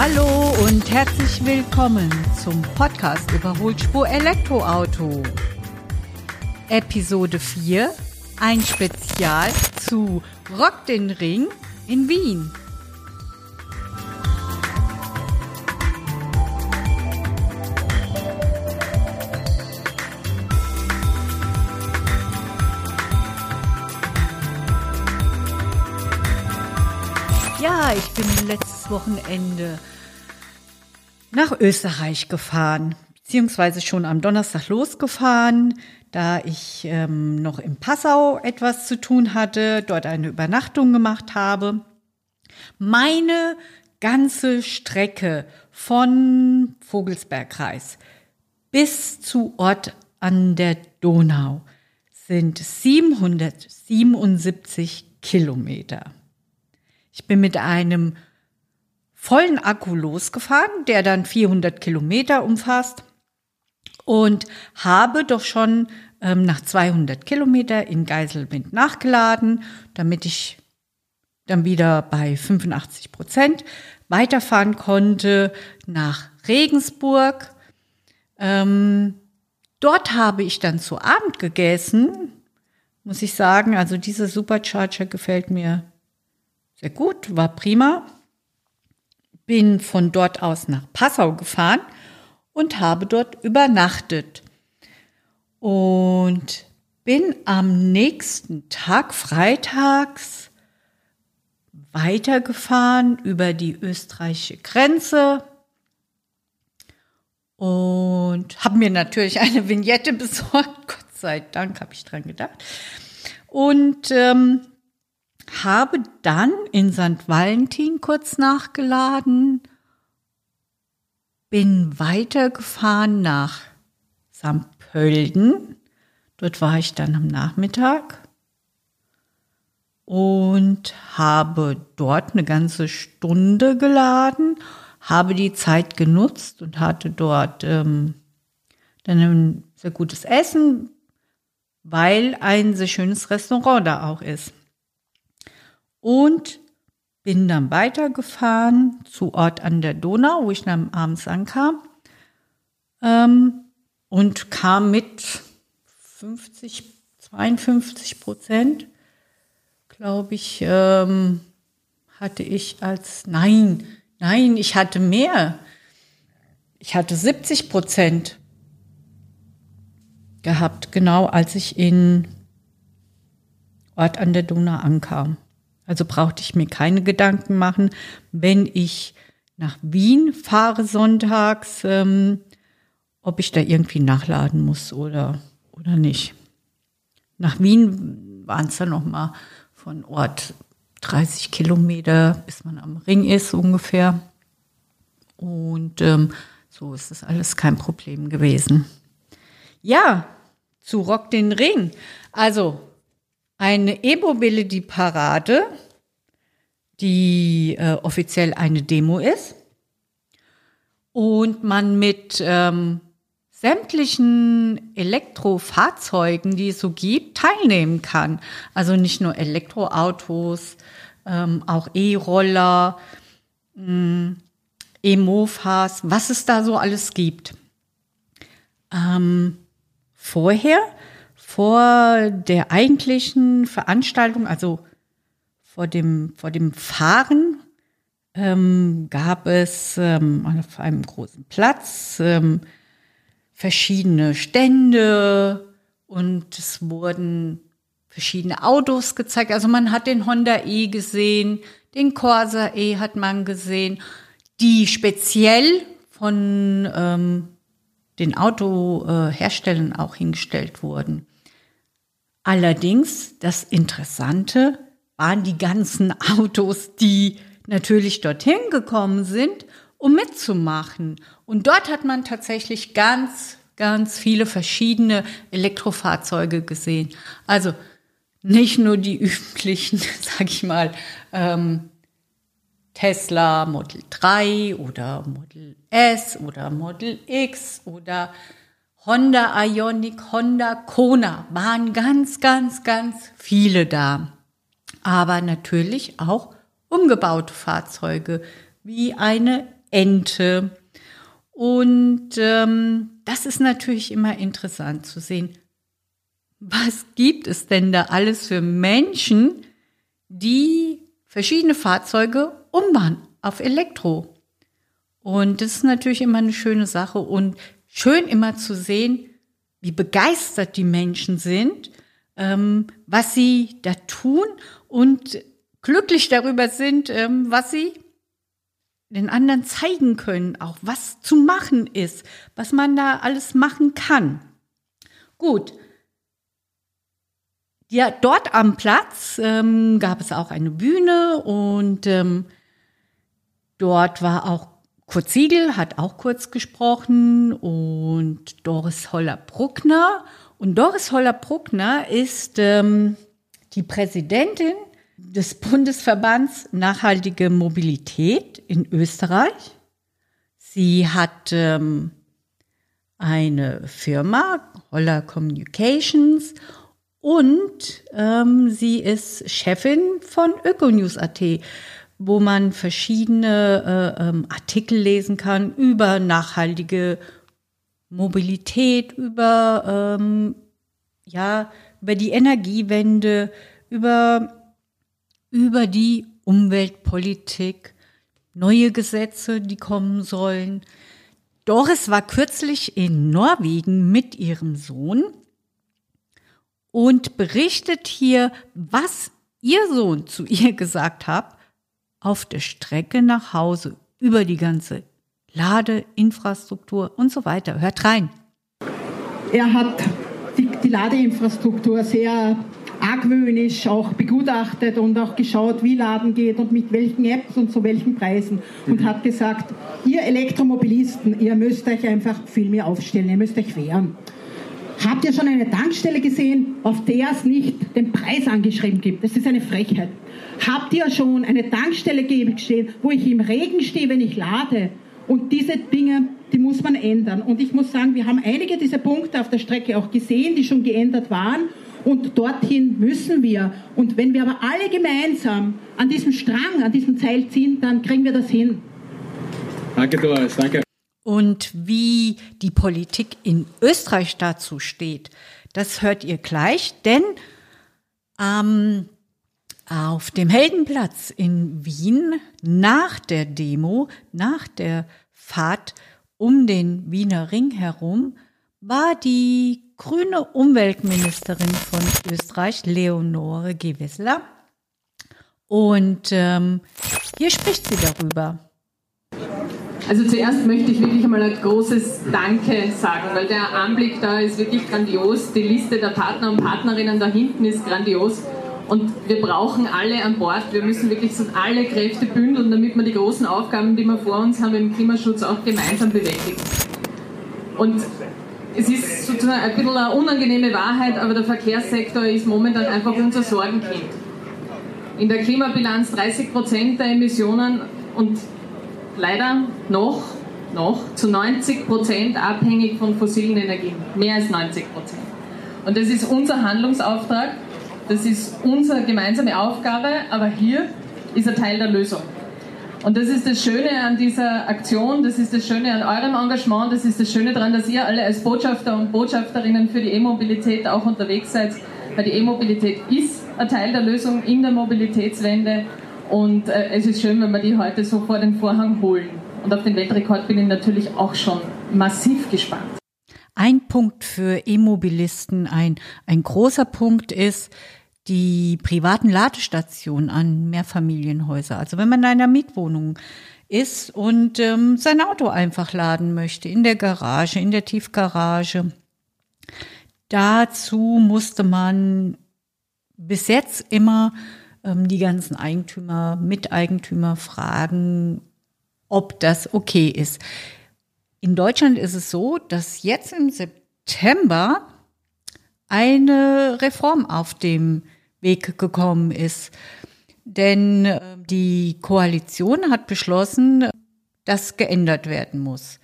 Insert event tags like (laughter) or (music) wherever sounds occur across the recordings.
Hallo und herzlich willkommen zum Podcast Überholspur Elektroauto. Episode 4, ein Spezial zu Rock den Ring in Wien. Ja, ich bin letztes Wochenende nach Österreich gefahren, beziehungsweise schon am Donnerstag losgefahren, da ich ähm, noch in Passau etwas zu tun hatte, dort eine Übernachtung gemacht habe. Meine ganze Strecke von Vogelsbergkreis bis zu Ort an der Donau sind 777 Kilometer. Ich bin mit einem vollen Akku losgefahren, der dann 400 Kilometer umfasst und habe doch schon ähm, nach 200 Kilometer in Geiselwind nachgeladen, damit ich dann wieder bei 85 Prozent weiterfahren konnte nach Regensburg. Ähm, dort habe ich dann zu Abend gegessen, muss ich sagen. Also dieser Supercharger gefällt mir sehr gut, war prima. Bin von dort aus nach Passau gefahren und habe dort übernachtet. Und bin am nächsten Tag, freitags, weitergefahren über die österreichische Grenze und habe mir natürlich eine Vignette (laughs) besorgt. Gott sei Dank habe ich dran gedacht. Und ähm, habe dann in St. Valentin kurz nachgeladen, bin weitergefahren nach St. Pölten. Dort war ich dann am Nachmittag und habe dort eine ganze Stunde geladen, habe die Zeit genutzt und hatte dort ähm, dann ein sehr gutes Essen, weil ein sehr schönes Restaurant da auch ist und bin dann weitergefahren zu Ort an der Donau, wo ich dann abends ankam ähm, und kam mit 50, 52 Prozent, glaube ich, ähm, hatte ich als, nein, nein, ich hatte mehr. Ich hatte 70 Prozent gehabt, genau als ich in Ort an der Donau ankam. Also brauchte ich mir keine Gedanken machen, wenn ich nach Wien fahre sonntags, ähm, ob ich da irgendwie nachladen muss oder, oder nicht. Nach Wien waren es dann nochmal von Ort 30 Kilometer, bis man am Ring ist ungefähr. Und ähm, so ist das alles kein Problem gewesen. Ja, zu Rock den Ring. Also eine E-Mobility-Parade, die äh, offiziell eine Demo ist und man mit ähm, sämtlichen Elektrofahrzeugen, die es so gibt, teilnehmen kann. Also nicht nur Elektroautos, ähm, auch E-Roller, mm, E-Mofas, was es da so alles gibt. Ähm, vorher vor der eigentlichen Veranstaltung, also vor dem, vor dem Fahren, ähm, gab es ähm, auf einem großen Platz ähm, verschiedene Stände und es wurden verschiedene Autos gezeigt. Also man hat den Honda E gesehen, den Corsa E hat man gesehen, die speziell von ähm, den Autoherstellern auch hingestellt wurden. Allerdings, das Interessante waren die ganzen Autos, die natürlich dorthin gekommen sind, um mitzumachen. Und dort hat man tatsächlich ganz, ganz viele verschiedene Elektrofahrzeuge gesehen. Also nicht nur die (laughs) üblichen, sag ich mal, ähm, Tesla Model 3 oder Model S oder Model X oder Honda Ionic, Honda Kona waren ganz, ganz, ganz viele da. Aber natürlich auch umgebaute Fahrzeuge wie eine Ente. Und ähm, das ist natürlich immer interessant zu sehen, was gibt es denn da alles für Menschen, die verschiedene Fahrzeuge umbauen auf Elektro. Und das ist natürlich immer eine schöne Sache und schön immer zu sehen, wie begeistert die Menschen sind, ähm, was sie da tun und glücklich darüber sind, ähm, was sie den anderen zeigen können, auch was zu machen ist, was man da alles machen kann. Gut. Ja, dort am Platz ähm, gab es auch eine Bühne und ähm, dort war auch Kurt Siegel, hat auch kurz gesprochen und Doris Holler-Bruckner. Und Doris Holler-Bruckner ist ähm, die Präsidentin des Bundesverbands Nachhaltige Mobilität in Österreich. Sie hat ähm, eine Firma, Holler Communications, und ähm, sie ist Chefin von Ökonews.at, wo man verschiedene äh, ähm, Artikel lesen kann über nachhaltige Mobilität, über ähm, ja über die Energiewende, über über die Umweltpolitik, neue Gesetze, die kommen sollen. Doris war kürzlich in Norwegen mit ihrem Sohn und berichtet hier, was ihr Sohn zu ihr (laughs) gesagt hat, auf der Strecke nach Hause über die ganze Ladeinfrastruktur und so weiter. Hört rein. Er hat die, die Ladeinfrastruktur sehr argwöhnisch auch begutachtet und auch geschaut, wie Laden geht und mit welchen Apps und zu welchen Preisen und hat gesagt, ihr Elektromobilisten, ihr müsst euch einfach viel mehr aufstellen, ihr müsst euch wehren. Habt ihr schon eine Tankstelle gesehen, auf der es nicht den Preis angeschrieben gibt? Das ist eine Frechheit. Habt ihr schon eine Tankstelle gesehen, wo ich im Regen stehe, wenn ich lade? Und diese Dinge, die muss man ändern. Und ich muss sagen, wir haben einige dieser Punkte auf der Strecke auch gesehen, die schon geändert waren. Und dorthin müssen wir. Und wenn wir aber alle gemeinsam an diesem Strang, an diesem Seil ziehen, dann kriegen wir das hin. Danke, Doris. Danke. Und wie die Politik in Österreich dazu steht, das hört ihr gleich, denn ähm, auf dem Heldenplatz in Wien nach der Demo, nach der Fahrt um den Wiener Ring herum, war die grüne Umweltministerin von Österreich, Leonore Gewissler. Und ähm, hier spricht sie darüber. Also zuerst möchte ich wirklich einmal ein großes Danke sagen, weil der Anblick da ist wirklich grandios. Die Liste der Partner und Partnerinnen da hinten ist grandios. Und wir brauchen alle an Bord. Wir müssen wirklich alle Kräfte bündeln, damit wir die großen Aufgaben, die wir vor uns haben im Klimaschutz, auch gemeinsam bewältigen. Und es ist sozusagen ein bisschen eine unangenehme Wahrheit, aber der Verkehrssektor ist momentan einfach unser Sorgenkind. In der Klimabilanz 30 Prozent der Emissionen und leider noch, noch zu 90 Prozent abhängig von fossilen Energien. Mehr als 90 Prozent. Und das ist unser Handlungsauftrag, das ist unsere gemeinsame Aufgabe, aber hier ist ein Teil der Lösung. Und das ist das Schöne an dieser Aktion, das ist das Schöne an eurem Engagement, das ist das Schöne daran, dass ihr alle als Botschafter und Botschafterinnen für die E-Mobilität auch unterwegs seid, weil die E-Mobilität ist ein Teil der Lösung in der Mobilitätswende und äh, es ist schön, wenn wir die heute so vor den Vorhang holen. Und auf den Weltrekord bin ich natürlich auch schon massiv gespannt. Ein Punkt für E-Mobilisten, ein, ein großer Punkt ist, die privaten Ladestationen an Mehrfamilienhäuser. Also wenn man in einer Mietwohnung ist und ähm, sein Auto einfach laden möchte, in der Garage, in der Tiefgarage. Dazu musste man bis jetzt immer ähm, die ganzen Eigentümer, Miteigentümer fragen, ob das okay ist. In Deutschland ist es so, dass jetzt im September eine Reform auf dem Weg gekommen ist. Denn äh, die Koalition hat beschlossen, dass geändert werden muss.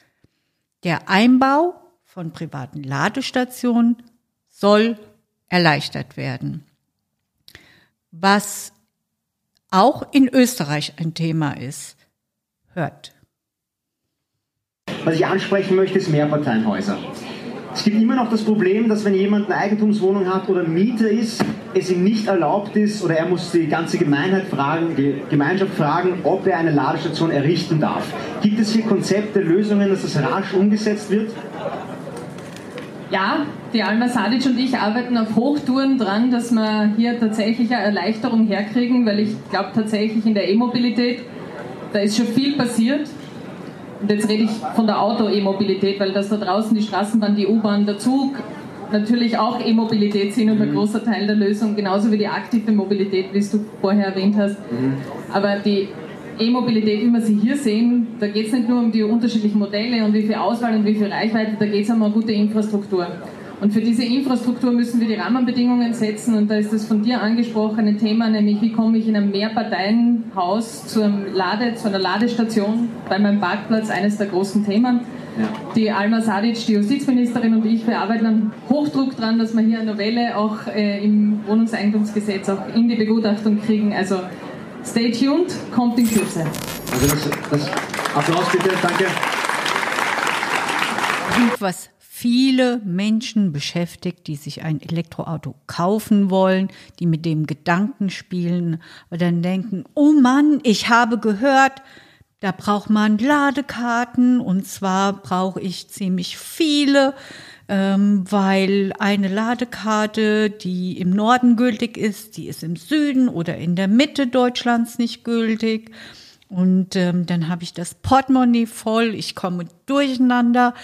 Der Einbau von privaten Ladestationen soll erleichtert werden. Was auch in Österreich ein Thema ist. Hört. Was ich ansprechen möchte, ist Mehrparteienhäuser. Es gibt immer noch das Problem, dass wenn jemand eine Eigentumswohnung hat oder Mieter ist, es ihm nicht erlaubt ist oder er muss die ganze Gemeinheit fragen, die Gemeinschaft fragen, ob er eine Ladestation errichten darf. Gibt es hier Konzepte, Lösungen, dass das rasch umgesetzt wird? Ja, die Alma Sadic und ich arbeiten auf Hochtouren dran, dass wir hier tatsächlich eine Erleichterung herkriegen, weil ich glaube tatsächlich in der E-Mobilität, da ist schon viel passiert und jetzt rede ich von der Auto-E-Mobilität, weil das da draußen die Straßenbahn, die U-Bahn, der Zug natürlich auch E-Mobilität sind und ein mhm. großer Teil der Lösung, genauso wie die aktive Mobilität, wie es du vorher erwähnt hast. Mhm. Aber die E-Mobilität, wie wir sie hier sehen, da geht es nicht nur um die unterschiedlichen Modelle und wie viel Auswahl und wie viel Reichweite, da geht es um eine gute Infrastruktur. Und für diese Infrastruktur müssen wir die Rahmenbedingungen setzen und da ist das von dir angesprochene Thema, nämlich wie komme ich in einem Mehrparteienhaus zu, einem Lade, zu einer Ladestation bei meinem Parkplatz, eines der großen Themen. Ja. Die Alma Sadic, die Justizministerin und ich, wir arbeiten an Hochdruck dran, dass wir hier eine Novelle auch äh, im Wohnungseigentumsgesetz auch in die Begutachtung kriegen. Also stay tuned, kommt in Kürze. Also das, das Applaus bitte, danke. Was viele Menschen beschäftigt, die sich ein Elektroauto kaufen wollen, die mit dem Gedanken spielen und dann denken, oh Mann, ich habe gehört, da braucht man Ladekarten und zwar brauche ich ziemlich viele, ähm, weil eine Ladekarte, die im Norden gültig ist, die ist im Süden oder in der Mitte Deutschlands nicht gültig. Und ähm, dann habe ich das Portemonnaie voll, ich komme durcheinander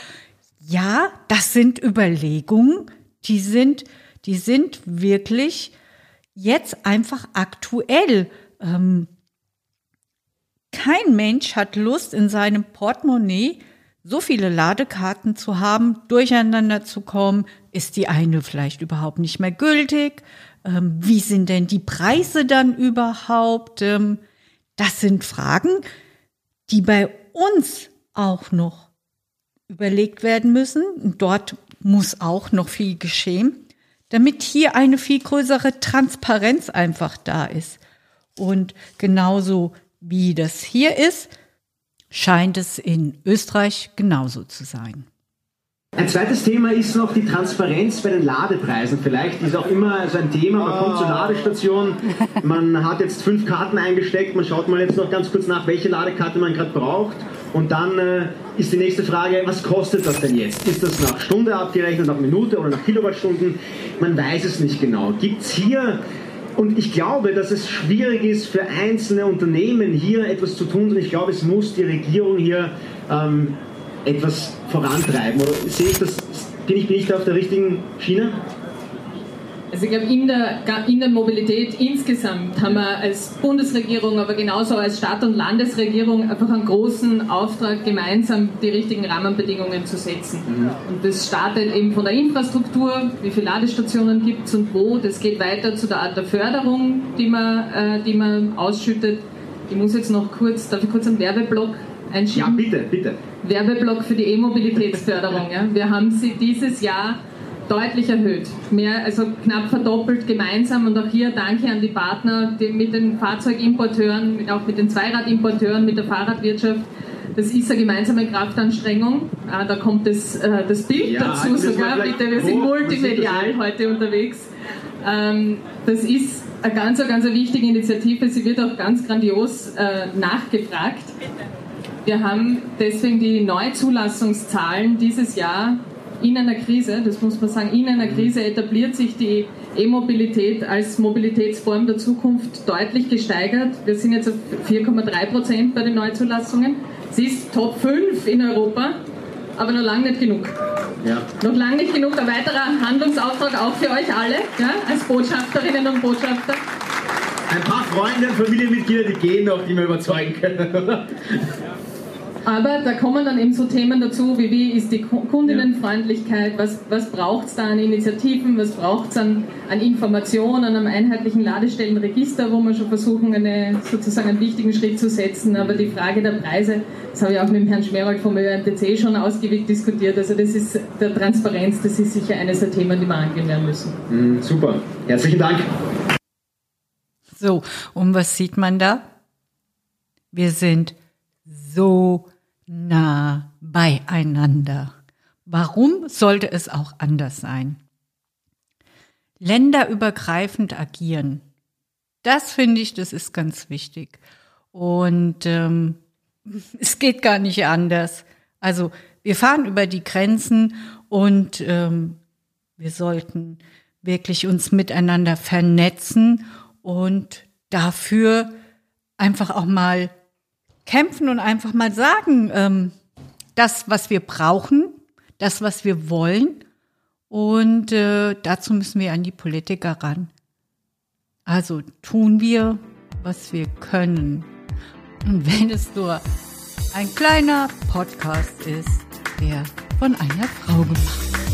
ja, das sind Überlegungen, die sind, die sind wirklich jetzt einfach aktuell. Ähm, kein Mensch hat Lust, in seinem Portemonnaie so viele Ladekarten zu haben, durcheinander zu kommen. Ist die eine vielleicht überhaupt nicht mehr gültig? Ähm, wie sind denn die Preise dann überhaupt? Ähm, das sind Fragen, die bei uns auch noch überlegt werden müssen. Dort muss auch noch viel geschehen, damit hier eine viel größere Transparenz einfach da ist. Und genauso wie das hier ist, scheint es in Österreich genauso zu sein. Ein zweites Thema ist noch die Transparenz bei den Ladepreisen. Vielleicht ist auch immer so ein Thema, man kommt zur Ladestation, man hat jetzt fünf Karten eingesteckt, man schaut mal jetzt noch ganz kurz nach, welche Ladekarte man gerade braucht und dann äh, ist die nächste Frage, was kostet das denn jetzt? Ist das nach Stunde abgerechnet, nach Minute oder nach Kilowattstunden? Man weiß es nicht genau. Gibt es hier, und ich glaube, dass es schwierig ist für einzelne Unternehmen hier etwas zu tun, und ich glaube, es muss die Regierung hier ähm, etwas vorantreiben. Oder sehe ich das, bin ich, bin ich da auf der richtigen Schiene? Also ich glaube, in der, in der Mobilität insgesamt haben wir als Bundesregierung, aber genauso als Stadt- und Landesregierung einfach einen großen Auftrag, gemeinsam die richtigen Rahmenbedingungen zu setzen. Mhm. Und das startet eben von der Infrastruktur, wie viele Ladestationen gibt es und wo. Das geht weiter zu der Art der Förderung, die man, äh, die man ausschüttet. Ich muss jetzt noch kurz, darf ich kurz einen Werbeblock einschieben? Ja, bitte, bitte. Werbeblock für die E-Mobilitätsförderung. Ja. Wir haben sie dieses Jahr deutlich erhöht. Mehr, also knapp verdoppelt gemeinsam und auch hier danke an die Partner die mit den Fahrzeugimporteuren, auch mit den Zweiradimporteuren, mit der Fahrradwirtschaft. Das ist eine gemeinsame Kraftanstrengung. Ah, da kommt das, äh, das Bild ja, dazu sogar. Bitte, wir sind multimedial heute unterwegs. Ähm, das ist eine ganz, ganz wichtige Initiative. Sie wird auch ganz grandios äh, nachgefragt. Wir haben deswegen die Neuzulassungszahlen dieses Jahr in einer Krise, das muss man sagen, in einer Krise etabliert sich die E-Mobilität als Mobilitätsform der Zukunft deutlich gesteigert. Wir sind jetzt auf 4,3 Prozent bei den Neuzulassungen. Sie ist Top 5 in Europa, aber noch lange nicht genug. Ja. Noch lange nicht genug. Ein weiterer Handlungsauftrag auch für euch alle, ja, als Botschafterinnen und Botschafter. Ein paar Freunde und Familienmitglieder, die gehen noch, die wir überzeugen können. Aber da kommen dann eben so Themen dazu, wie wie ist die Kundinnenfreundlichkeit, was, was braucht es da an Initiativen, was braucht es an, an Informationen, an einem einheitlichen Ladestellenregister, wo wir schon versuchen, eine, sozusagen einen wichtigen Schritt zu setzen. Aber die Frage der Preise, das habe ich auch mit dem Herrn Schmerold vom ÖNTC schon ausgiebig diskutiert. Also das ist der Transparenz, das ist sicher eines der Themen, die wir angehen werden müssen. Mm, super, herzlichen Dank. So, und was sieht man da? Wir sind so nah beieinander. Warum sollte es auch anders sein? Länderübergreifend agieren. Das finde ich, das ist ganz wichtig. Und ähm, (laughs) es geht gar nicht anders. Also wir fahren über die Grenzen und ähm, wir sollten wirklich uns miteinander vernetzen und dafür einfach auch mal kämpfen und einfach mal sagen, ähm, das, was wir brauchen, das, was wir wollen. Und äh, dazu müssen wir an die Politiker ran. Also tun wir, was wir können. Und wenn es nur ein kleiner Podcast ist, der von einer Frau gemacht wird.